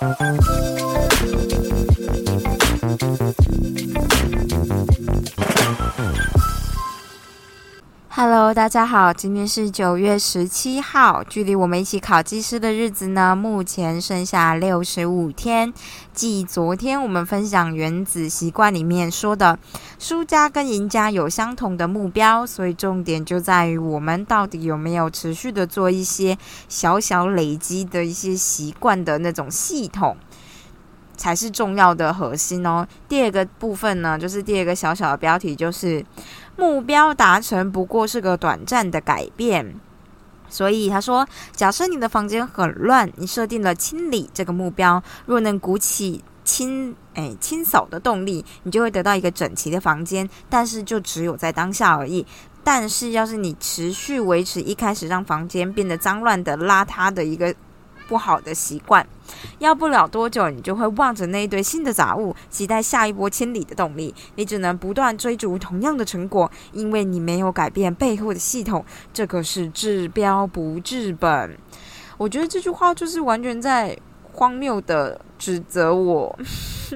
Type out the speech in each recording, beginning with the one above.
Thank you. 大家好，今天是九月十七号，距离我们一起考技师的日子呢，目前剩下六十五天。继昨天我们分享《原子习惯》里面说的，输家跟赢家有相同的目标，所以重点就在于我们到底有没有持续的做一些小小累积的一些习惯的那种系统，才是重要的核心哦。第二个部分呢，就是第二个小小的标题就是。目标达成不过是个短暂的改变，所以他说：假设你的房间很乱，你设定了清理这个目标，若能鼓起清诶清扫的动力，你就会得到一个整齐的房间。但是就只有在当下而已。但是要是你持续维持一开始让房间变得脏乱的邋遢的一个。不好的习惯，要不了多久，你就会望着那一堆新的杂物，期待下一波清理的动力。你只能不断追逐同样的成果，因为你没有改变背后的系统。这个是治标不治本。我觉得这句话就是完全在荒谬的指责我，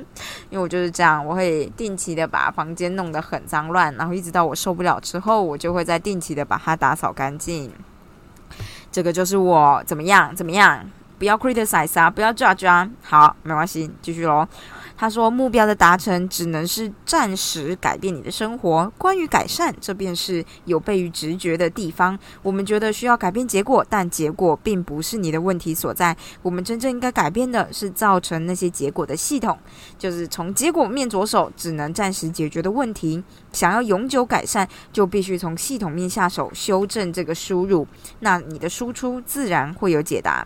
因为我就是这样，我会定期的把房间弄得很脏乱，然后一直到我受不了之后，我就会再定期的把它打扫干净。这个就是我怎么样怎么样。不要 criticize 啊，不要 judge 啊。好，没关系，继续喽。他说，目标的达成只能是暂时改变你的生活。关于改善，这便是有悖于直觉的地方。我们觉得需要改变结果，但结果并不是你的问题所在。我们真正应该改变的是造成那些结果的系统，就是从结果面着手，只能暂时解决的问题。想要永久改善，就必须从系统面下手，修正这个输入，那你的输出自然会有解答。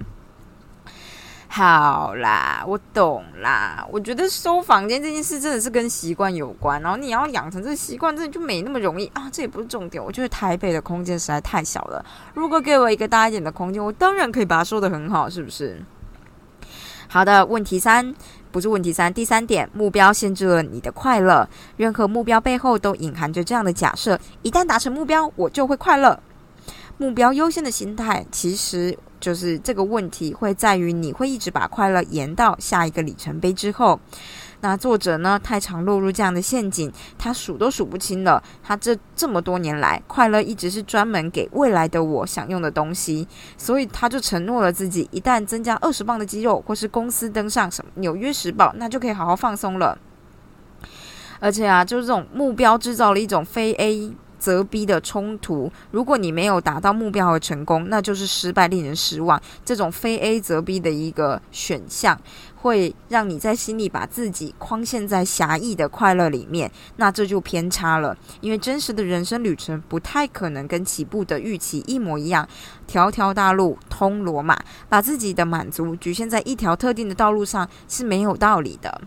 好啦，我懂啦。我觉得收房间这件事真的是跟习惯有关，然后你要养成这个习惯，真的就没那么容易啊。这也不是重点。我觉得台北的空间实在太小了。如果给我一个大一点的空间，我当然可以把它收的很好，是不是？好的，问题三不是问题三，第三点，目标限制了你的快乐。任何目标背后都隐含着这样的假设：一旦达成目标，我就会快乐。目标优先的心态，其实。就是这个问题会在于你会一直把快乐延到下一个里程碑之后。那作者呢，太常落入这样的陷阱，他数都数不清了。他这这么多年来，快乐一直是专门给未来的我享用的东西，所以他就承诺了自己，一旦增加二十磅的肌肉，或是公司登上什么《纽约时报》，那就可以好好放松了。而且啊，就是这种目标制造了一种非 A。则 B 的冲突，如果你没有达到目标和成功，那就是失败，令人失望。这种非 A 则 B 的一个选项，会让你在心里把自己框限在狭义的快乐里面，那这就偏差了。因为真实的人生旅程不太可能跟起步的预期一模一样，条条大路通罗马，把自己的满足局限在一条特定的道路上是没有道理的。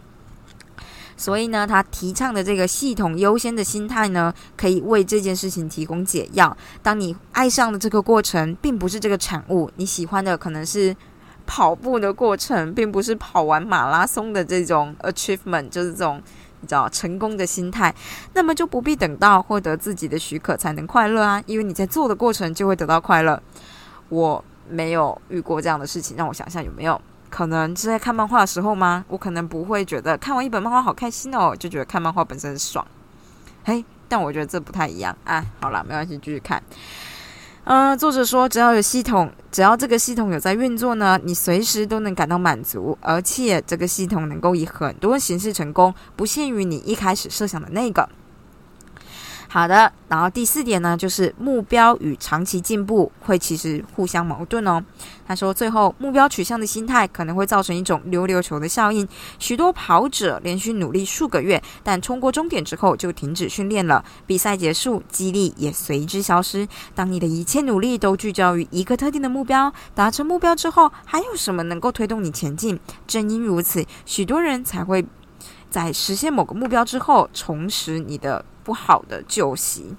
所以呢，他提倡的这个系统优先的心态呢，可以为这件事情提供解药。当你爱上的这个过程，并不是这个产物，你喜欢的可能是跑步的过程，并不是跑完马拉松的这种 achievement，就是这种你知道成功的心态。那么就不必等到获得自己的许可才能快乐啊，因为你在做的过程就会得到快乐。我没有遇过这样的事情，让我想想有没有。可能是在看漫画的时候吗？我可能不会觉得看完一本漫画好开心哦，就觉得看漫画本身爽。嘿，但我觉得这不太一样啊。好了，没关系，继续看。嗯，作者说，只要有系统，只要这个系统有在运作呢，你随时都能感到满足，而且这个系统能够以很多形式成功，不限于你一开始设想的那个。好的，然后第四点呢，就是目标与长期进步会其实互相矛盾哦。他说，最后目标取向的心态可能会造成一种溜溜球的效应。许多跑者连续努力数个月，但冲过终点之后就停止训练了，比赛结束，激励也随之消失。当你的一切努力都聚焦于一个特定的目标，达成目标之后，还有什么能够推动你前进？正因如此，许多人才会在实现某个目标之后，重拾你的。不好的旧习，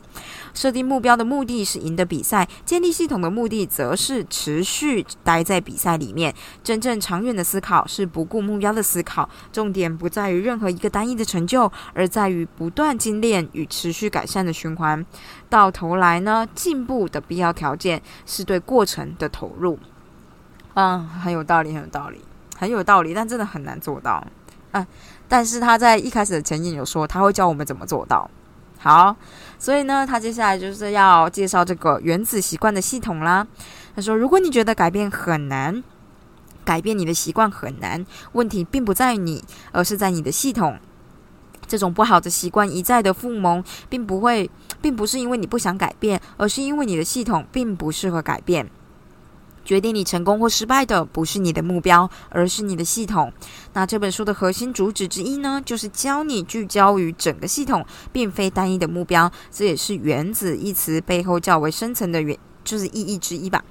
设定目标的目的是赢得比赛，建立系统的目的则是持续待在比赛里面。真正长远的思考是不顾目标的思考，重点不在于任何一个单一的成就，而在于不断精炼与持续改善的循环。到头来呢，进步的必要条件是对过程的投入。嗯，很有道理，很有道理。很有道理，但真的很难做到。嗯，但是他在一开始的前言有说他会教我们怎么做到。好，所以呢，他接下来就是要介绍这个原子习惯的系统啦。他说，如果你觉得改变很难，改变你的习惯很难，问题并不在于你，而是在你的系统。这种不好的习惯一再的复萌，并不会，并不是因为你不想改变，而是因为你的系统并不适合改变。决定你成功或失败的不是你的目标，而是你的系统。那这本书的核心主旨之一呢，就是教你聚焦于整个系统，并非单一的目标。这也是“原子”一词背后较为深层的原，就是意义之一吧。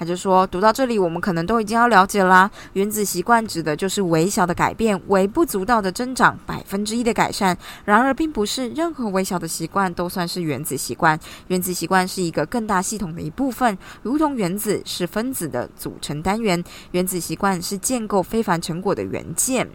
他就说，读到这里，我们可能都已经要了解啦。原子习惯指的就是微小的改变，微不足道的增长，百分之一的改善。然而，并不是任何微小的习惯都算是原子习惯。原子习惯是一个更大系统的一部分，如同原子是分子的组成单元。原子习惯是建构非凡成果的元件。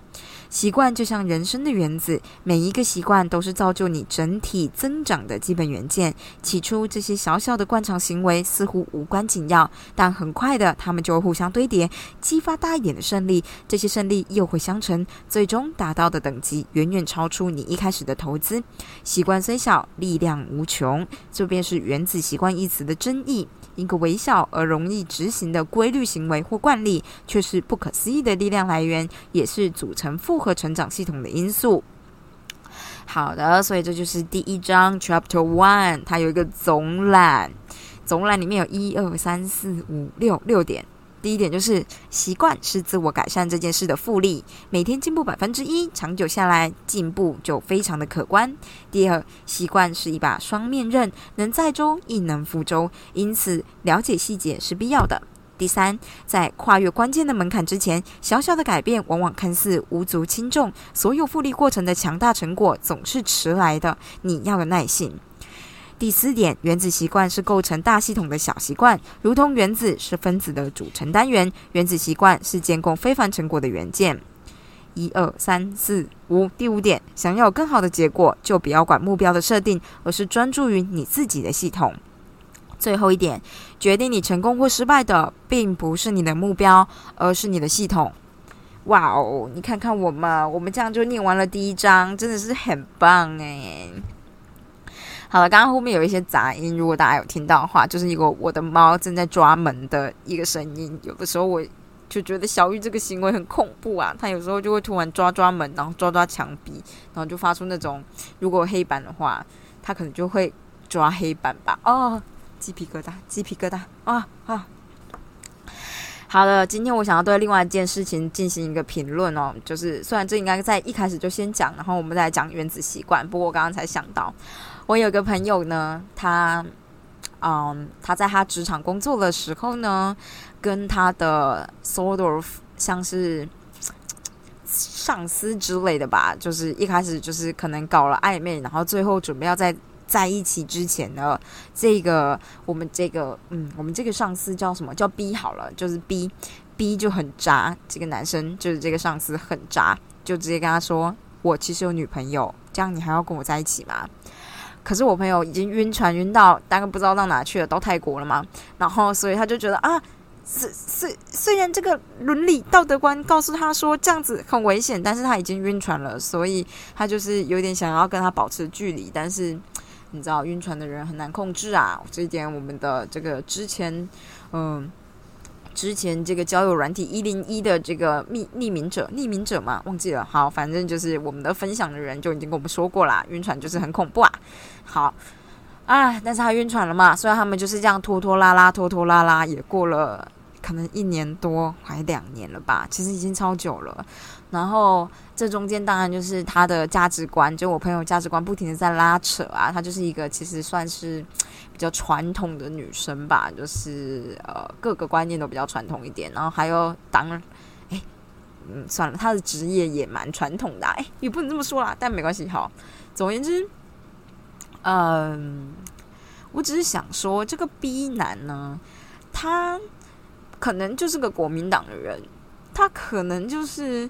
习惯就像人生的原子，每一个习惯都是造就你整体增长的基本元件。起初，这些小小的惯常行为似乎无关紧要，但很快的，它们就会互相堆叠，激发大一点的胜利。这些胜利又会相乘，最终达到的等级远远超出你一开始的投资。习惯虽小，力量无穷，这便是“原子习惯”一词的真意。一个微小而容易执行的规律行为或惯例，却是不可思议的力量来源，也是组成复合成长系统的因素。好的，所以这就是第一章 Chapter One，它有一个总览，总览里面有一二三四五六六点。第一点就是习惯是自我改善这件事的复利，每天进步百分之一，长久下来进步就非常的可观。第二，习惯是一把双面刃，能载舟亦能覆舟，因此了解细节是必要的。第三，在跨越关键的门槛之前，小小的改变往往看似无足轻重，所有复利过程的强大成果总是迟来的，你要有耐心。第四点，原子习惯是构成大系统的小习惯，如同原子是分子的组成单元，原子习惯是建构非凡成果的元件。一二三四五，第五点，想要有更好的结果，就不要管目标的设定，而是专注于你自己的系统。最后一点，决定你成功或失败的，并不是你的目标，而是你的系统。哇哦，你看看我们，我们这样就念完了第一章，真的是很棒诶。好了，刚刚后面有一些杂音，如果大家有听到的话，就是一个我的猫正在抓门的一个声音。有的时候我就觉得小玉这个行为很恐怖啊，它有时候就会突然抓抓门，然后抓抓墙壁，然后就发出那种如果黑板的话，它可能就会抓黑板吧。哦，鸡皮疙瘩，鸡皮疙瘩啊啊！好的，今天我想要对另外一件事情进行一个评论哦，就是虽然这应该在一开始就先讲，然后我们再讲原子习惯，不过我刚刚才想到。我有个朋友呢，他，嗯，他在他职场工作的时候呢，跟他的 sort of 像是上司之类的吧，就是一开始就是可能搞了暧昧，然后最后准备要在在一起之前呢，这个我们这个嗯，我们这个上司叫什么叫 B 好了，就是 B，B 就很渣，这个男生就是这个上司很渣，就直接跟他说，我其实有女朋友，这样你还要跟我在一起吗？可是我朋友已经晕船晕到大概不知道到哪去了，到泰国了嘛。然后所以他就觉得啊，虽虽虽然这个伦理道德观告诉他说这样子很危险，但是他已经晕船了，所以他就是有点想要跟他保持距离。但是你知道晕船的人很难控制啊，这一点我们的这个之前嗯。之前这个交友软体一零一的这个匿匿名者，匿名者嘛，忘记了。好，反正就是我们的分享的人就已经跟我们说过啦，晕船就是很恐怖啊。好，啊，但是他晕船了嘛，虽然他们就是这样拖拖拉拉，拖拖拉拉，也过了可能一年多，还两年了吧，其实已经超久了。然后这中间当然就是他的价值观，就我朋友价值观不停的在拉扯啊，他就是一个其实算是。比较传统的女生吧，就是呃各个观念都比较传统一点，然后还有当，哎，嗯，算了，她的职业也蛮传统的，哎，也不能这么说啦，但没关系，好，总而言之，嗯，我只是想说，这个 B 男呢，他可能就是个国民党的人，他可能就是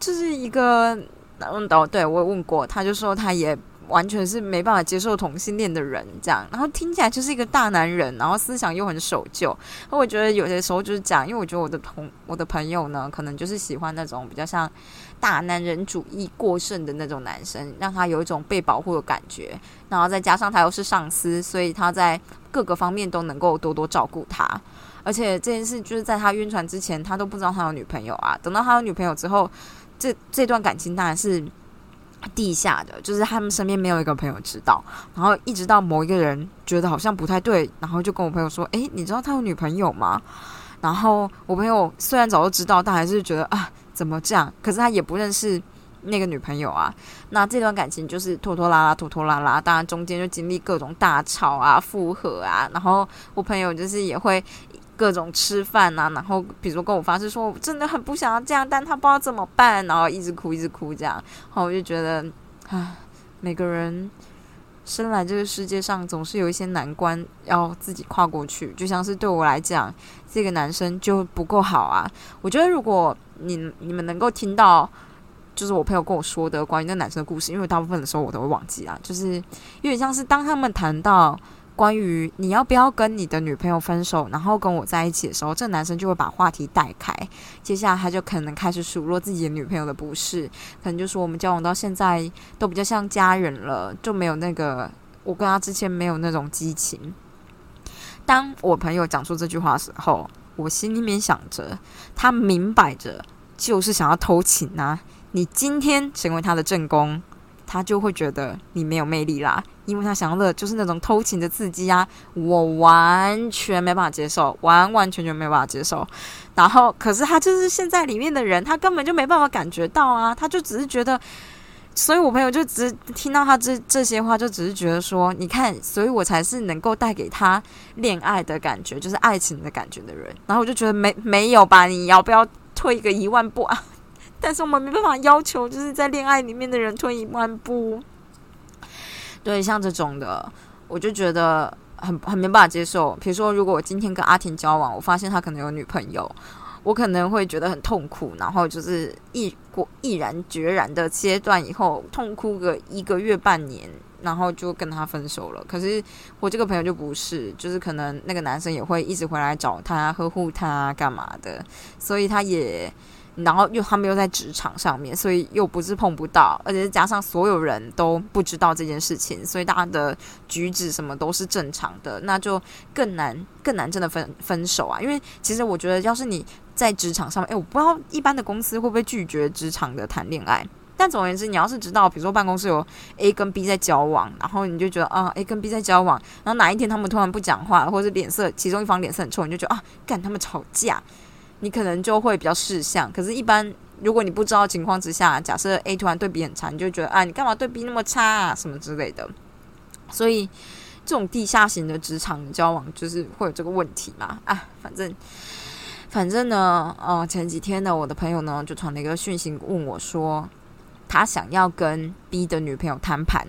就是一个，嗯，哦，对我问过，他就说他也。完全是没办法接受同性恋的人，这样，然后听起来就是一个大男人，然后思想又很守旧。那我觉得有些时候就是这样，因为我觉得我的同我的朋友呢，可能就是喜欢那种比较像大男人主义过剩的那种男生，让他有一种被保护的感觉。然后再加上他又是上司，所以他在各个方面都能够多多照顾他。而且这件事就是在他晕船之前，他都不知道他有女朋友啊。等到他有女朋友之后，这这段感情当然是。地下的，就是他们身边没有一个朋友知道，然后一直到某一个人觉得好像不太对，然后就跟我朋友说：“诶，你知道他有女朋友吗？”然后我朋友虽然早就知道，但还是觉得啊，怎么这样？可是他也不认识那个女朋友啊。那这段感情就是拖拖拉拉，拖拖拉拉，当然中间就经历各种大吵啊、复合啊，然后我朋友就是也会。各种吃饭啊，然后比如说跟我发誓说，真的很不想要这样，但他不知道怎么办，然后一直哭，一直哭这样，然后我就觉得，唉，每个人生来这个世界上总是有一些难关要自己跨过去，就像是对我来讲，这个男生就不够好啊。我觉得如果你你们能够听到，就是我朋友跟我说的关于那男生的故事，因为大部分的时候我都会忘记啊，就是有点像是当他们谈到。关于你要不要跟你的女朋友分手，然后跟我在一起的时候，这男生就会把话题带开。接下来他就可能开始数落自己的女朋友的不是，可能就说我们交往到现在都比较像家人了，就没有那个我跟他之前没有那种激情。当我朋友讲出这句话的时候，我心里面想着，他明摆着就是想要偷情啊！你今天成为他的正宫。他就会觉得你没有魅力啦，因为他想要的就是那种偷情的刺激啊，我完全没办法接受，完完全全没办法接受。然后，可是他就是现在里面的人，他根本就没办法感觉到啊，他就只是觉得，所以我朋友就只听到他这这些话，就只是觉得说，你看，所以我才是能够带给他恋爱的感觉，就是爱情的感觉的人。然后我就觉得没没有吧，你要不要退一个一万步啊？但是我们没办法要求，就是在恋爱里面的人退一万步。对，像这种的，我就觉得很很没办法接受。比如说，如果我今天跟阿婷交往，我发现他可能有女朋友，我可能会觉得很痛苦，然后就是毅过毅然决然的切断以后，痛哭个一个月半年，然后就跟他分手了。可是我这个朋友就不是，就是可能那个男生也会一直回来找他，呵护他，干嘛的，所以他也。然后又他们又在职场上面，所以又不是碰不到，而且加上所有人都不知道这件事情，所以大家的举止什么都是正常的，那就更难更难真的分分手啊！因为其实我觉得，要是你在职场上面，哎，我不知道一般的公司会不会拒绝职场的谈恋爱，但总而言之，你要是知道，比如说办公室有 A 跟 B 在交往，然后你就觉得啊，A 跟 B 在交往，然后哪一天他们突然不讲话，或者是脸色其中一方脸色很臭，你就觉得啊，干他们吵架。你可能就会比较事项，可是，一般如果你不知道情况之下，假设 A 突然对 B 很差，你就觉得啊，你干嘛对 B 那么差啊，什么之类的。所以，这种地下型的职场交往就是会有这个问题嘛？啊，反正，反正呢，哦，前几天呢，我的朋友呢就传了一个讯息问我说，他想要跟 B 的女朋友摊盘，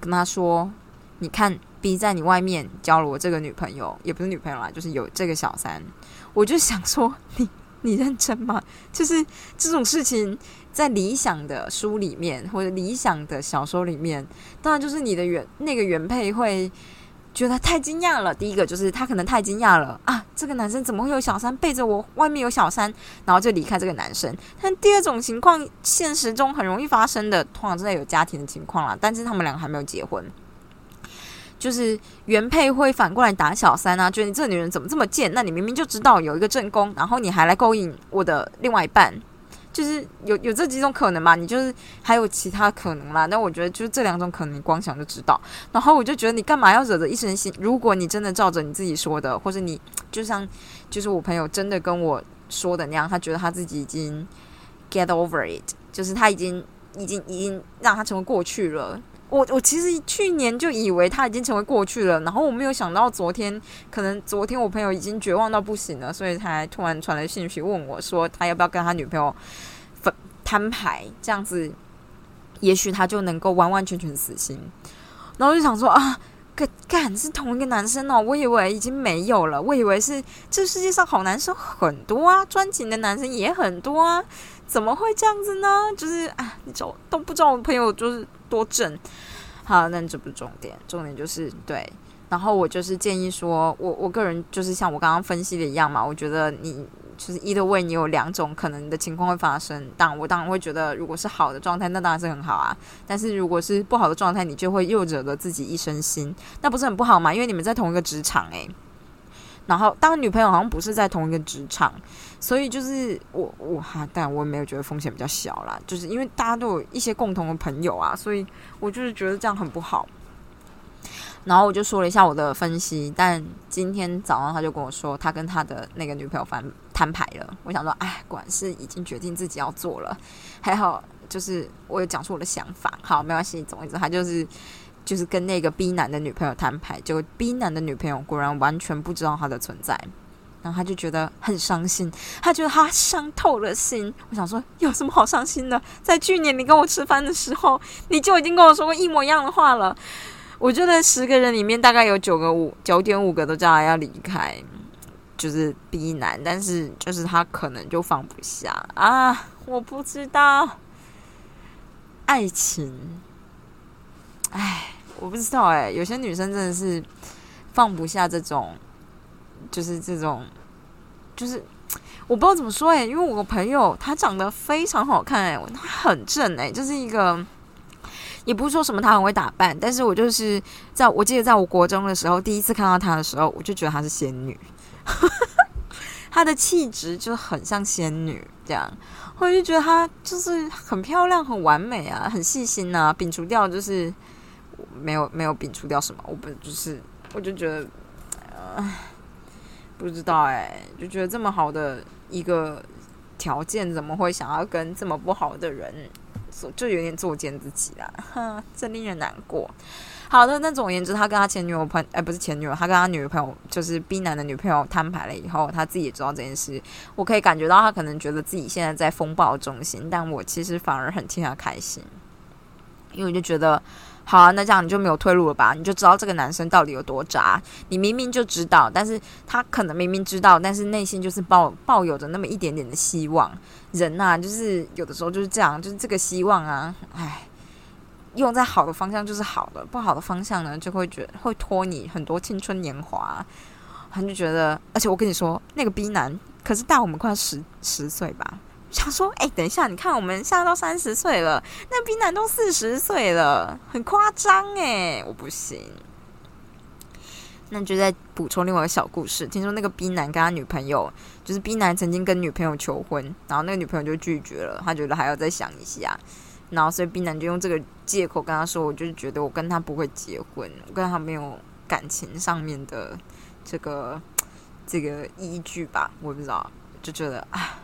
跟他说，你看 B 在你外面交了我这个女朋友，也不是女朋友啦，就是有这个小三。我就想说，你你认真吗？就是这种事情，在理想的书里面或者理想的小说里面，当然就是你的原那个原配会觉得太惊讶了。第一个就是他可能太惊讶了啊，这个男生怎么会有小三背着我，外面有小三，然后就离开这个男生。但第二种情况，现实中很容易发生的，通常是在有家庭的情况啦，但是他们两个还没有结婚。就是原配会反过来打小三啊，觉得你这女人怎么这么贱？那你明明就知道有一个正宫，然后你还来勾引我的另外一半，就是有有这几种可能吧？你就是还有其他可能啦。那我觉得就是这两种可能，你光想就知道。然后我就觉得你干嘛要惹得一身腥？如果你真的照着你自己说的，或者你就像就是我朋友真的跟我说的那样，他觉得他自己已经 get over it，就是他已经已经已经让他成为过去了。我我其实去年就以为他已经成为过去了，然后我没有想到昨天，可能昨天我朋友已经绝望到不行了，所以才突然传来信息问我说，他要不要跟他女朋友分摊牌，这样子，也许他就能够完完全全死心。然后就想说啊，干干是同一个男生哦，我以为已经没有了，我以为是这世界上好男生很多啊，专情的男生也很多啊，怎么会这样子呢？就是啊，你都都不知道我朋友就是。多正好，那这不是重点，重点就是对。然后我就是建议说，我我个人就是像我刚刚分析的一样嘛，我觉得你就是一的位，你有两种可能的情况会发生。但我当然会觉得，如果是好的状态，那当然是很好啊。但是如果是不好的状态，你就会又惹得自己一身心，那不是很不好吗？因为你们在同一个职场诶。然后当女朋友好像不是在同一个职场，所以就是我我哈，但我也没有觉得风险比较小啦，就是因为大家都有一些共同的朋友啊，所以我就是觉得这样很不好。然后我就说了一下我的分析，但今天早上他就跟我说，他跟他的那个女朋友翻摊牌了。我想说，哎，果然是已经决定自己要做了。还好，就是我有讲出我的想法。好，没关系，总之他就是就是跟那个 B 男的女朋友摊牌，就 B 男的女朋友果然完全不知道他的存在，然后他就觉得很伤心，他觉得他伤透了心。我想说，有什么好伤心的？在去年你跟我吃饭的时候，你就已经跟我说过一模一样的话了。我觉得十个人里面大概有九个五九点五个都叫他要离开，就是逼男，但是就是他可能就放不下啊！我不知道爱情，哎，我不知道哎，有些女生真的是放不下这种，就是这种，就是我不知道怎么说哎，因为我朋友她长得非常好看哎，她很正哎，就是一个。也不是说什么他很会打扮，但是我就是在我记得在我国中的时候，第一次看到她的时候，我就觉得她是仙女，她的气质就很像仙女这样，我就觉得她就是很漂亮、很完美啊，很细心啊，摒除掉就是没有没有摒除掉什么，我不就是我就觉得，唉，不知道哎，就觉得这么好的一个条件，怎么会想要跟这么不好的人？就有点作践自己啦，哼，真令人难过。好的，那总而言之，他跟他前女友朋，哎，不是前女友，他跟他女朋友，就是 B 男的女朋友摊牌了以后，他自己也知道这件事。我可以感觉到他可能觉得自己现在在风暴中心，但我其实反而很替他开心，因为我就觉得。好啊，那这样你就没有退路了吧？你就知道这个男生到底有多渣。你明明就知道，但是他可能明明知道，但是内心就是抱抱有着那么一点点的希望。人呐，就是有的时候就是这样，就是这个希望啊，唉，用在好的方向就是好的，不好的方向呢，就会觉会拖你很多青春年华。他就觉得，而且我跟你说，那个 B 男可是大我们快十十岁吧。想说，哎，等一下，你看，我们现在都三十岁了，那冰男都四十岁了，很夸张哎，我不行。那就再补充另外一个小故事，听说那个冰男跟他女朋友，就是冰男曾经跟女朋友求婚，然后那个女朋友就拒绝了，他觉得还要再想一下，然后所以冰男就用这个借口跟他说，我就是觉得我跟他不会结婚，我跟他没有感情上面的这个这个依据吧，我不知道，就觉得啊。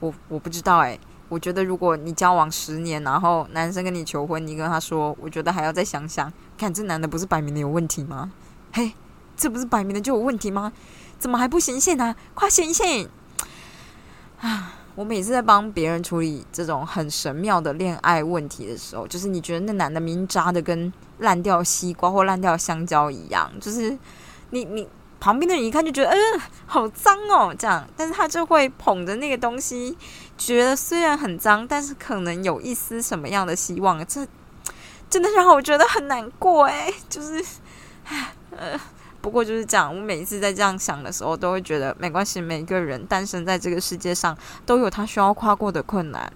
我我不知道哎，我觉得如果你交往十年，然后男生跟你求婚，你跟他说，我觉得还要再想想，看这男的不是摆明的有问题吗？嘿，这不是摆明的就有问题吗？怎么还不醒醒呢？快醒醒！啊，我每次在帮别人处理这种很神妙的恋爱问题的时候，就是你觉得那男的明渣的跟烂掉西瓜或烂掉香蕉一样，就是你你。旁边的人一看就觉得，嗯，好脏哦，这样，但是他就会捧着那个东西，觉得虽然很脏，但是可能有一丝什么样的希望，这真的让我觉得很难过哎，就是，呃，不过就是这样，我每一次在这样想的时候，都会觉得没关系，每个人诞生在这个世界上，都有他需要跨过的困难。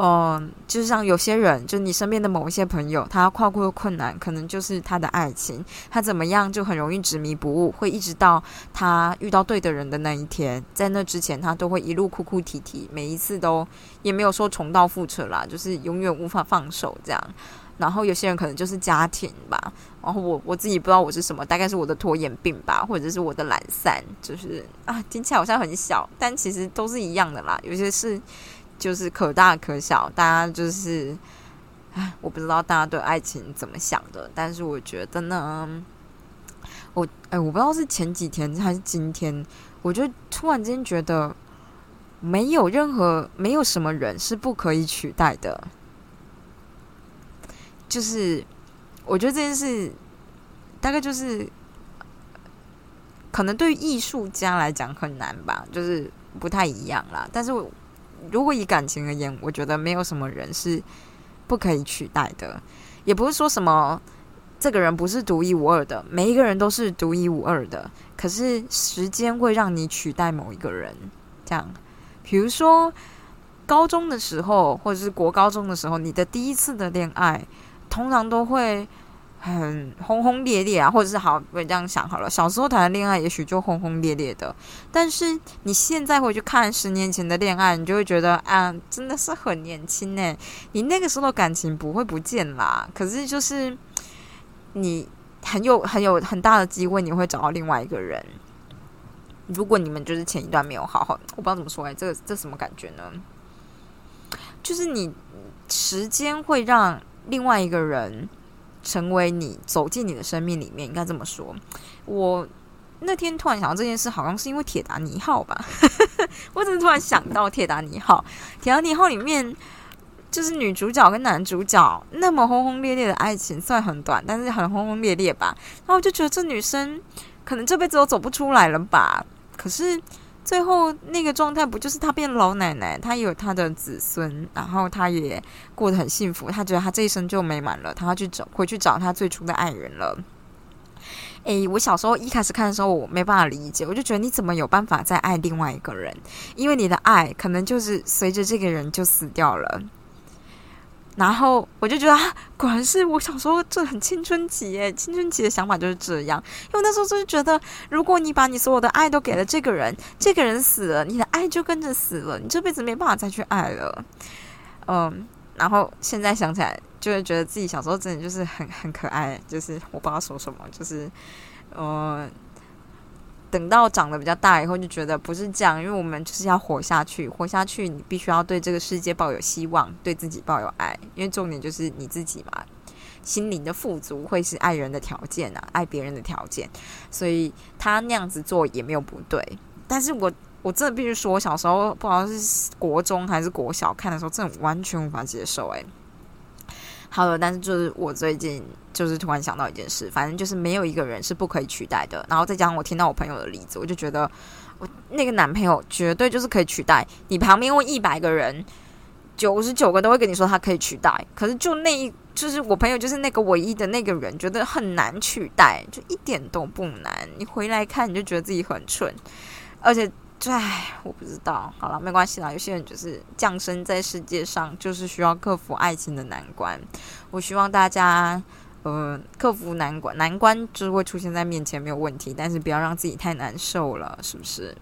嗯，就像有些人，就你身边的某一些朋友，他跨过的困难，可能就是他的爱情。他怎么样，就很容易执迷不悟，会一直到他遇到对的人的那一天。在那之前，他都会一路哭哭啼啼，每一次都也没有说重蹈覆辙啦，就是永远无法放手这样。然后有些人可能就是家庭吧，然后我我自己不知道我是什么，大概是我的拖延病吧，或者是我的懒散，就是啊，听起来好像很小，但其实都是一样的啦。有些是。就是可大可小，大家就是，唉，我不知道大家对爱情怎么想的，但是我觉得呢，我哎，我不知道是前几天还是今天，我就突然间觉得，没有任何没有什么人是不可以取代的，就是我觉得这件事大概就是，可能对艺术家来讲很难吧，就是不太一样啦，但是我。如果以感情而言，我觉得没有什么人是不可以取代的，也不是说什么这个人不是独一无二的，每一个人都是独一无二的。可是时间会让你取代某一个人，这样，比如说高中的时候，或者是国高中的时候，你的第一次的恋爱，通常都会。很轰轰烈烈啊，或者是好，我这样想好了。小时候谈的恋爱，也许就轰轰烈烈的，但是你现在回去看十年前的恋爱，你就会觉得啊，真的是很年轻呢。你那个时候的感情不会不见啦，可是就是你很有很有很大的机会，你会找到另外一个人。如果你们就是前一段没有好好，我不知道怎么说哎，这个这什么感觉呢？就是你时间会让另外一个人。成为你走进你的生命里面，应该这么说。我那天突然想到这件事，好像是因为 《铁达尼号》吧。我怎么突然想到《铁达尼号》，《铁达尼号》里面就是女主角跟男主角那么轰轰烈烈的爱情，虽然很短，但是很轰轰烈烈吧。然后我就觉得这女生可能这辈子都走不出来了吧。可是。最后那个状态不就是他变老奶奶，他有他的子孙，然后他也过得很幸福，他觉得他这一生就美满了，他要去找回去找他最初的爱人了。诶，我小时候一开始看的时候，我没办法理解，我就觉得你怎么有办法再爱另外一个人？因为你的爱可能就是随着这个人就死掉了。然后我就觉得，啊，果然是我小时候这很青春期耶，青春期的想法就是这样。因为那时候就是觉得，如果你把你所有的爱都给了这个人，这个人死了，你的爱就跟着死了，你这辈子没办法再去爱了。嗯，然后现在想起来，就会觉得自己小时候真的就是很很可爱，就是我不知道说什么，就是，嗯。等到长得比较大以后，就觉得不是这样，因为我们就是要活下去，活下去，你必须要对这个世界抱有希望，对自己抱有爱，因为重点就是你自己嘛，心灵的富足会是爱人的条件啊，爱别人的条件，所以他那样子做也没有不对。但是我我真的必须说，我小时候不知道是国中还是国小看的时候，真的完全无法接受，诶。好了，但是就是我最近就是突然想到一件事，反正就是没有一个人是不可以取代的。然后再加上我听到我朋友的例子，我就觉得我那个男朋友绝对就是可以取代。你旁边问一百个人，九十九个都会跟你说他可以取代。可是就那一就是我朋友就是那个唯一的那个人，觉得很难取代，就一点都不难。你回来看，你就觉得自己很蠢，而且。唉，我不知道。好了，没关系啦。有些人就是降生在世界上，就是需要克服爱情的难关。我希望大家，呃，克服难关，难关就是会出现在面前没有问题，但是不要让自己太难受了，是不是？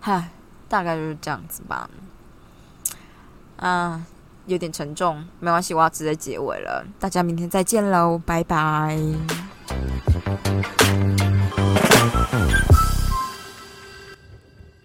嗨，大概就是这样子吧。啊，有点沉重，没关系，我要直接结尾了。大家明天再见喽，拜拜。